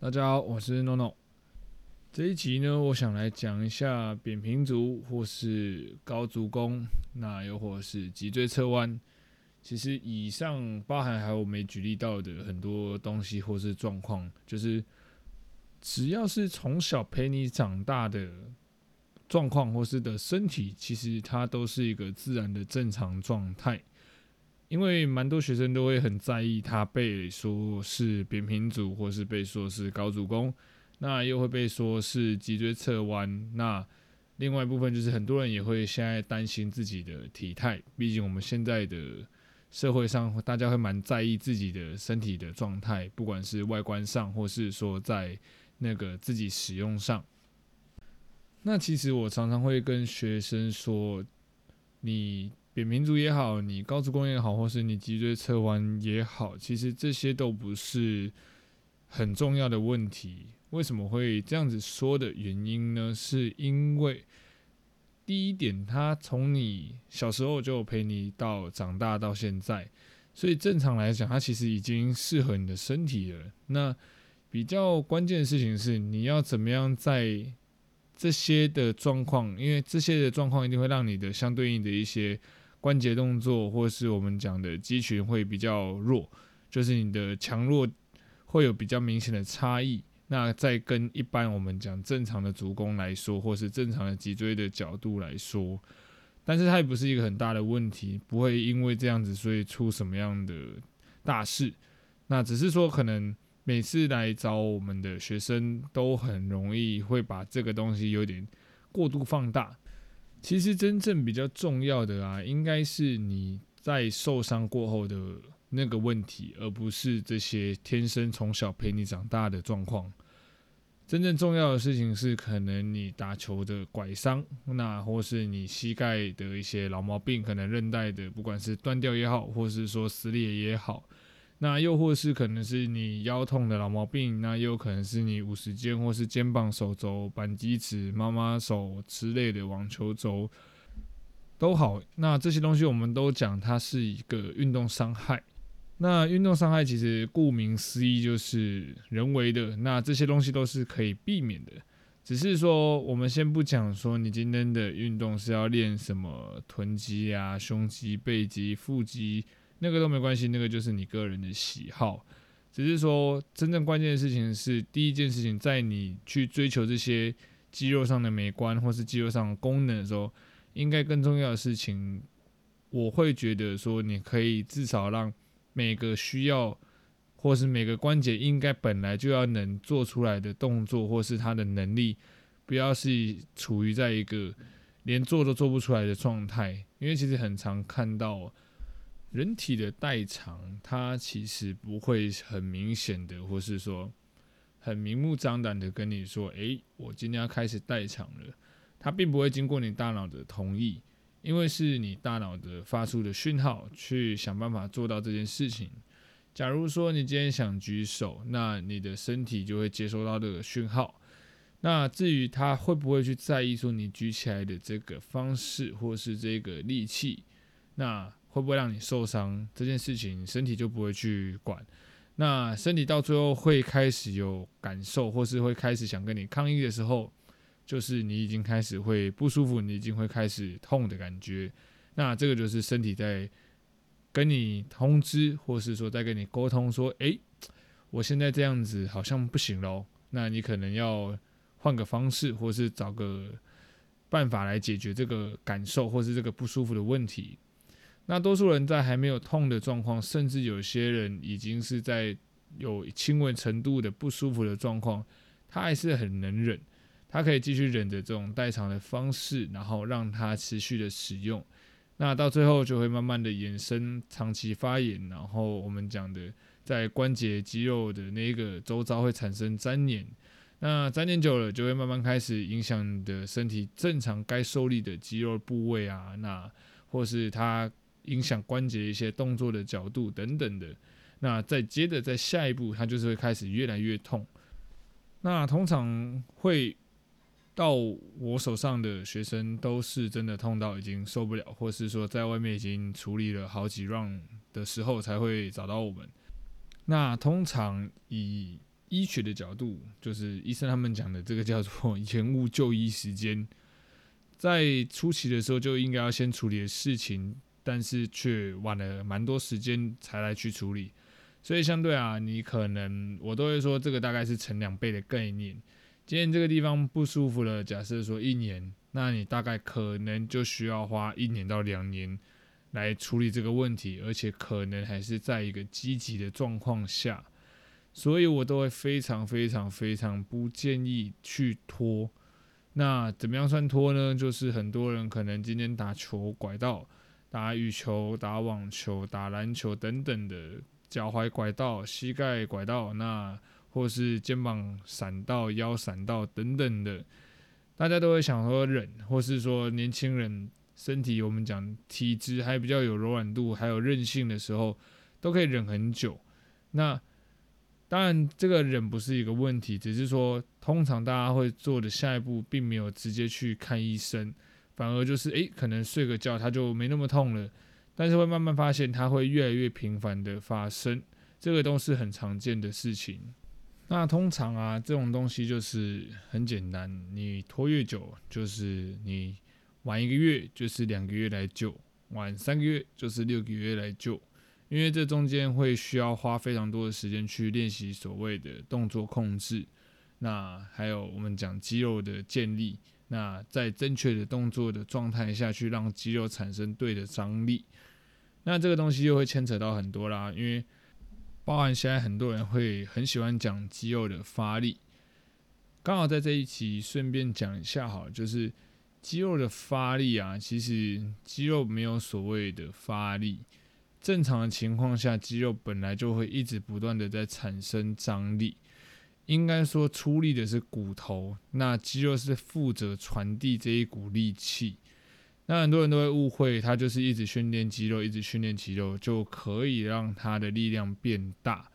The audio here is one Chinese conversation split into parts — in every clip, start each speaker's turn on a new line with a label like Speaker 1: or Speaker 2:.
Speaker 1: 大家好，我是 NONO。这一集呢，我想来讲一下扁平足或是高足弓，那又或是脊椎侧弯。其实以上包含还有我没举例到的很多东西或是状况，就是只要是从小陪你长大的状况或是的身体，其实它都是一个自然的正常状态。因为蛮多学生都会很在意他被说是扁平足，或是被说是高足弓，那又会被说是脊椎侧弯。那另外一部分就是很多人也会现在担心自己的体态，毕竟我们现在的社会上大家会蛮在意自己的身体的状态，不管是外观上，或是说在那个自己使用上。那其实我常常会跟学生说，你。扁平足也好，你高足弓也好，或是你脊椎侧弯也好，其实这些都不是很重要的问题。为什么会这样子说的原因呢？是因为第一点，他从你小时候就陪你到长大到现在，所以正常来讲，他其实已经适合你的身体了。那比较关键的事情是，你要怎么样在这些的状况，因为这些的状况一定会让你的相对应的一些。关节动作，或是我们讲的肌群会比较弱，就是你的强弱会有比较明显的差异。那再跟一般我们讲正常的足弓来说，或是正常的脊椎的角度来说，但是它也不是一个很大的问题，不会因为这样子所以出什么样的大事。那只是说，可能每次来找我们的学生，都很容易会把这个东西有点过度放大。其实真正比较重要的啊，应该是你在受伤过后的那个问题，而不是这些天生从小陪你长大的状况。真正重要的事情是，可能你打球的拐伤，那或是你膝盖的一些老毛病，可能韧带的不管是断掉也好，或是说撕裂也好。那又或是可能是你腰痛的老毛病，那又可能是你五十肩或是肩膀、手肘、扳机指、妈妈手之类的网球肘都好。那这些东西我们都讲它是一个运动伤害。那运动伤害其实顾名思义就是人为的，那这些东西都是可以避免的。只是说我们先不讲说你今天的运动是要练什么臀肌啊、胸肌、背肌、腹肌。那个都没关系，那个就是你个人的喜好。只是说，真正关键的事情是，第一件事情，在你去追求这些肌肉上的美观或是肌肉上的功能的时候，应该更重要的事情，我会觉得说，你可以至少让每个需要，或是每个关节应该本来就要能做出来的动作，或是它的能力，不要是处于在一个连做都做不出来的状态。因为其实很常看到。人体的代偿，它其实不会很明显的，或是说很明目张胆的跟你说：“诶，我今天要开始代偿了。”它并不会经过你大脑的同意，因为是你大脑的发出的讯号去想办法做到这件事情。假如说你今天想举手，那你的身体就会接收到这个讯号。那至于他会不会去在意说你举起来的这个方式，或是这个力气，那？会不会让你受伤这件事情，身体就不会去管。那身体到最后会开始有感受，或是会开始想跟你抗议的时候，就是你已经开始会不舒服，你已经会开始痛的感觉。那这个就是身体在跟你通知，或是说在跟你沟通，说：“诶，我现在这样子好像不行喽。”那你可能要换个方式，或是找个办法来解决这个感受，或是这个不舒服的问题。那多数人在还没有痛的状况，甚至有些人已经是在有轻微程度的不舒服的状况，他还是很能忍，他可以继续忍着这种代偿的方式，然后让他持续的使用。那到最后就会慢慢的延伸长期发炎，然后我们讲的在关节肌肉的那个周遭会产生粘连，那粘连久了就会慢慢开始影响你的身体正常该受力的肌肉部位啊，那或是它。影响关节一些动作的角度等等的，那再接着在下一步，它就是会开始越来越痛。那通常会到我手上的学生，都是真的痛到已经受不了，或是说在外面已经处理了好几 round 的时候，才会找到我们。那通常以医学的角度，就是医生他们讲的这个叫做 延误就医时间，在初期的时候就应该要先处理的事情，但是却晚了蛮多时间才来去处理，所以相对啊，你可能我都会说这个大概是乘两倍的概念。今天这个地方不舒服了，假设说一年，那你大概可能就需要花一年到两年。来处理这个问题，而且可能还是在一个积极的状况下，所以我都会非常非常非常不建议去拖。那怎么样算拖呢？就是很多人可能今天打球拐到，打羽球、打网球、打篮球等等的，脚踝拐到、膝盖拐到，那或是肩膀闪到、腰闪到等等的，大家都会想说忍，或是说年轻人。身体我们讲体质还比较有柔软度，还有韧性的时候，都可以忍很久。那当然这个忍不是一个问题，只是说通常大家会做的下一步，并没有直接去看医生，反而就是诶，可能睡个觉它就没那么痛了。但是会慢慢发现它会越来越频繁的发生，这个都是很常见的事情。那通常啊，这种东西就是很简单，你拖越久，就是你。晚一个月就是两个月来救，晚三个月就是六个月来救，因为这中间会需要花非常多的时间去练习所谓的动作控制，那还有我们讲肌肉的建立，那在正确的动作的状态下去让肌肉产生对的张力，那这个东西又会牵扯到很多啦，因为包含现在很多人会很喜欢讲肌肉的发力，刚好在这一期顺便讲一下好，就是。肌肉的发力啊，其实肌肉没有所谓的发力。正常的情况下，肌肉本来就会一直不断的在产生张力。应该说出力的是骨头，那肌肉是负责传递这一股力气。那很多人都会误会，他就是一直训练肌肉，一直训练肌肉就可以让他的力量变大。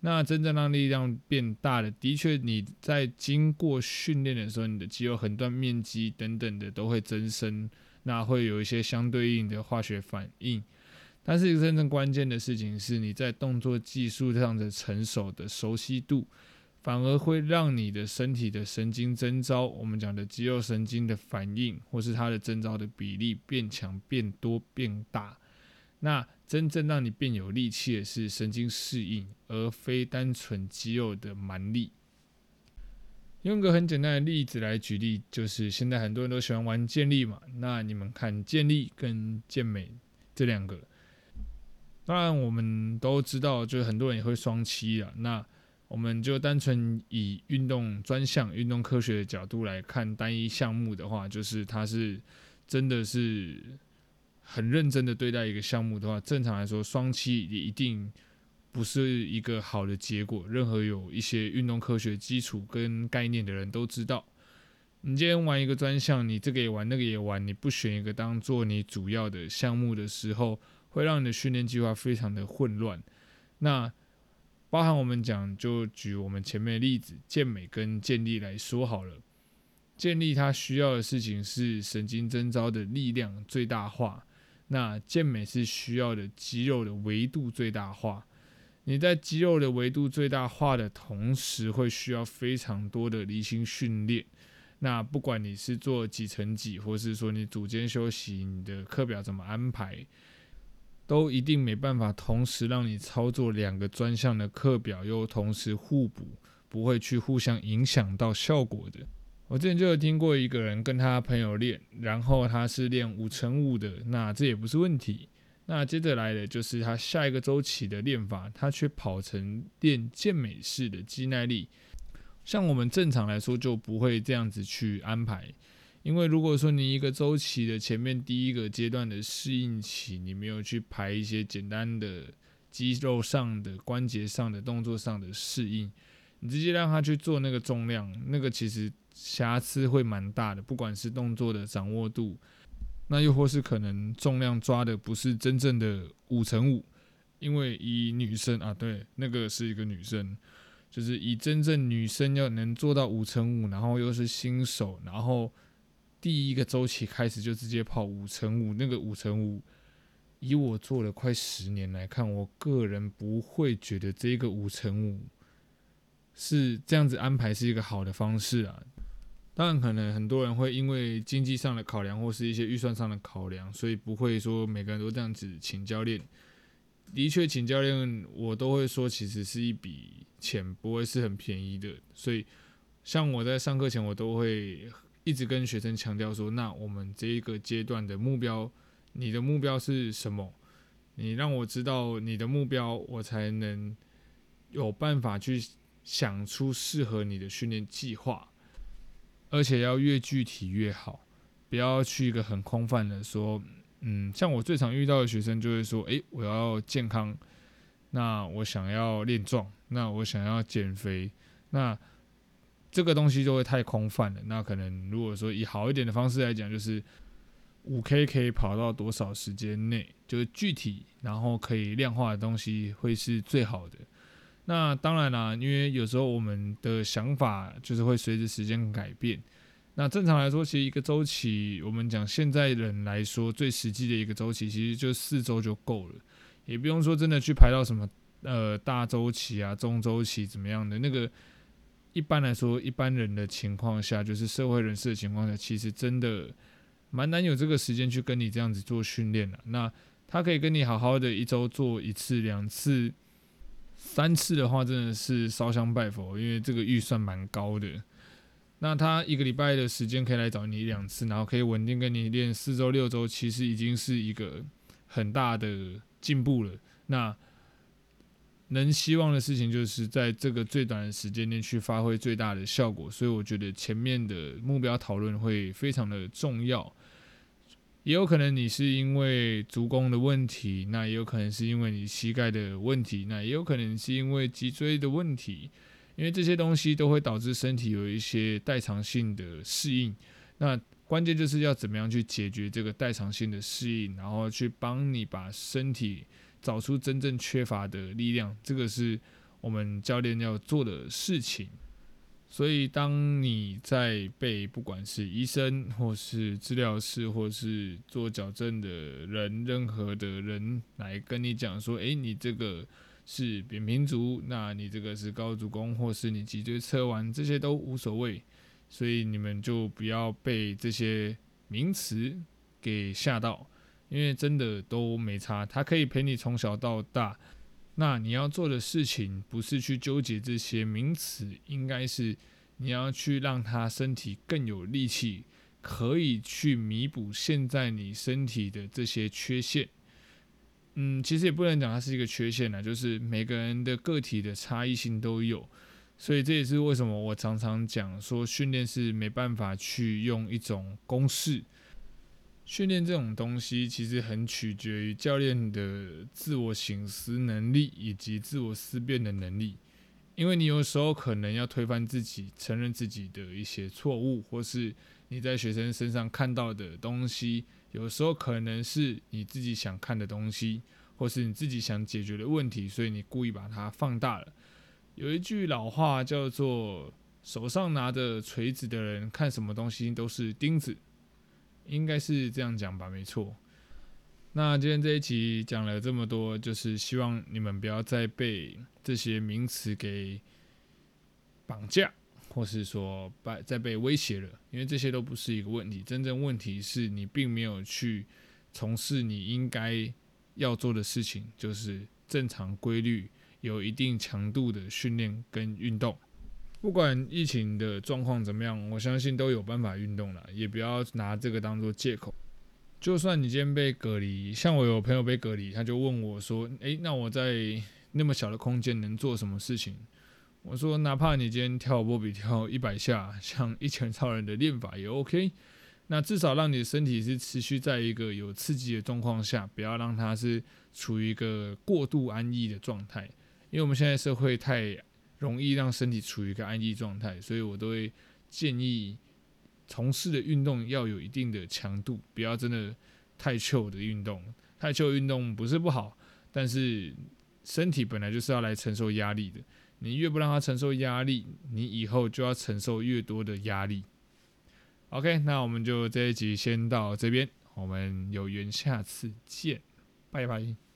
Speaker 1: 那真正让力量变大的，的确你在经过训练的时候，你的肌肉横断面积等等的都会增生，那会有一些相对应的化学反应。但是真正关键的事情是，你在动作技术上的成熟的熟悉度，反而会让你的身体的神经征兆，我们讲的肌肉神经的反应，或是它的征兆的比例变强、变多、变大。那真正让你变有力气的是神经适应，而非单纯肌肉的蛮力。用个很简单的例子来举例，就是现在很多人都喜欢玩健力嘛。那你们看健力跟健美这两个，当然我们都知道，就是很多人也会双七啊。那我们就单纯以运动专项、运动科学的角度来看单一项目的话，就是它是真的是。很认真的对待一个项目的话，正常来说，双七也一定不是一个好的结果。任何有一些运动科学基础跟概念的人都知道，你今天玩一个专项，你这个也玩，那个也玩，你不选一个当做你主要的项目的时候，会让你的训练计划非常的混乱。那包含我们讲，就举我们前面的例子，健美跟健力来说好了。健力它需要的事情是神经征召的力量最大化。那健美是需要的肌肉的维度最大化，你在肌肉的维度最大化的同时，会需要非常多的离心训练。那不管你是做几乘几，或是说你组间休息，你的课表怎么安排，都一定没办法同时让你操作两个专项的课表，又同时互补，不会去互相影响到效果的。我之前就有听过一个人跟他朋友练，然后他是练五乘五的，那这也不是问题。那接着来的就是他下一个周期的练法，他却跑成练健美式的肌耐力。像我们正常来说就不会这样子去安排，因为如果说你一个周期的前面第一个阶段的适应期，你没有去排一些简单的肌肉上的、关节上的、动作上的适应，你直接让他去做那个重量，那个其实。瑕疵会蛮大的，不管是动作的掌握度，那又或是可能重量抓的不是真正的五乘五，因为以女生啊，对，那个是一个女生，就是以真正女生要能做到五乘五，然后又是新手，然后第一个周期开始就直接跑五乘五，那个五乘五，以我做了快十年来看，我个人不会觉得这个五乘五。是这样子安排是一个好的方式啊。当然，可能很多人会因为经济上的考量或是一些预算上的考量，所以不会说每个人都这样子请教练。的确，请教练我都会说，其实是一笔钱，不会是很便宜的。所以，像我在上课前，我都会一直跟学生强调说：，那我们这一个阶段的目标，你的目标是什么？你让我知道你的目标，我才能有办法去想出适合你的训练计划。而且要越具体越好，不要去一个很空泛的说，嗯，像我最常遇到的学生就会说，诶，我要健康，那我想要练壮，那我想要减肥，那这个东西就会太空泛了。那可能如果说以好一点的方式来讲，就是五 K 可以跑到多少时间内，就是具体然后可以量化的东西会是最好的。那当然啦，因为有时候我们的想法就是会随着时间改变。那正常来说，其实一个周期，我们讲现在人来说最实际的一个周期，其实就四周就够了，也不用说真的去排到什么呃大周期啊、中周期怎么样的。那个一般来说，一般人的情况下，就是社会人士的情况下，其实真的蛮难有这个时间去跟你这样子做训练的。那他可以跟你好好的一周做一次、两次。三次的话真的是烧香拜佛，因为这个预算蛮高的。那他一个礼拜的时间可以来找你两次，然后可以稳定跟你练四周六周，其实已经是一个很大的进步了。那能希望的事情就是在这个最短的时间内去发挥最大的效果，所以我觉得前面的目标讨论会非常的重要。也有可能你是因为足弓的问题，那也有可能是因为你膝盖的问题，那也有可能是因为脊椎的问题，因为这些东西都会导致身体有一些代偿性的适应。那关键就是要怎么样去解决这个代偿性的适应，然后去帮你把身体找出真正缺乏的力量，这个是我们教练要做的事情。所以，当你在被不管是医生，或是治疗师，或是做矫正的人，任何的人来跟你讲说：“诶，你这个是扁平足，那你这个是高足弓，或是你脊椎侧弯，这些都无所谓。”所以你们就不要被这些名词给吓到，因为真的都没差。他可以陪你从小到大。那你要做的事情不是去纠结这些名词，应该是你要去让他身体更有力气，可以去弥补现在你身体的这些缺陷。嗯，其实也不能讲它是一个缺陷啦，就是每个人的个体的差异性都有，所以这也是为什么我常常讲说训练是没办法去用一种公式。训练这种东西其实很取决于教练的自我省思能力以及自我思辨的能力，因为你有时候可能要推翻自己，承认自己的一些错误，或是你在学生身上看到的东西，有时候可能是你自己想看的东西，或是你自己想解决的问题，所以你故意把它放大了。有一句老话叫做“手上拿着锤子的人看什么东西都是钉子”。应该是这样讲吧，没错。那今天这一集讲了这么多，就是希望你们不要再被这些名词给绑架，或是说被再被威胁了，因为这些都不是一个问题。真正问题是你并没有去从事你应该要做的事情，就是正常规律、有一定强度的训练跟运动。不管疫情的状况怎么样，我相信都有办法运动了，也不要拿这个当做借口。就算你今天被隔离，像我有朋友被隔离，他就问我说：“诶，那我在那么小的空间能做什么事情？”我说：“哪怕你今天跳波比跳 一百下，像一拳超人的练法也 OK。那至少让你的身体是持续在一个有刺激的状况下，不要让它是处于一个过度安逸的状态，因为我们现在社会太……容易让身体处于一个安逸状态，所以我都会建议从事的运动要有一定的强度，不要真的太旧的运动。太旧运动不是不好，但是身体本来就是要来承受压力的。你越不让它承受压力，你以后就要承受越多的压力。OK，那我们就这一集先到这边，我们有缘下次见，拜拜。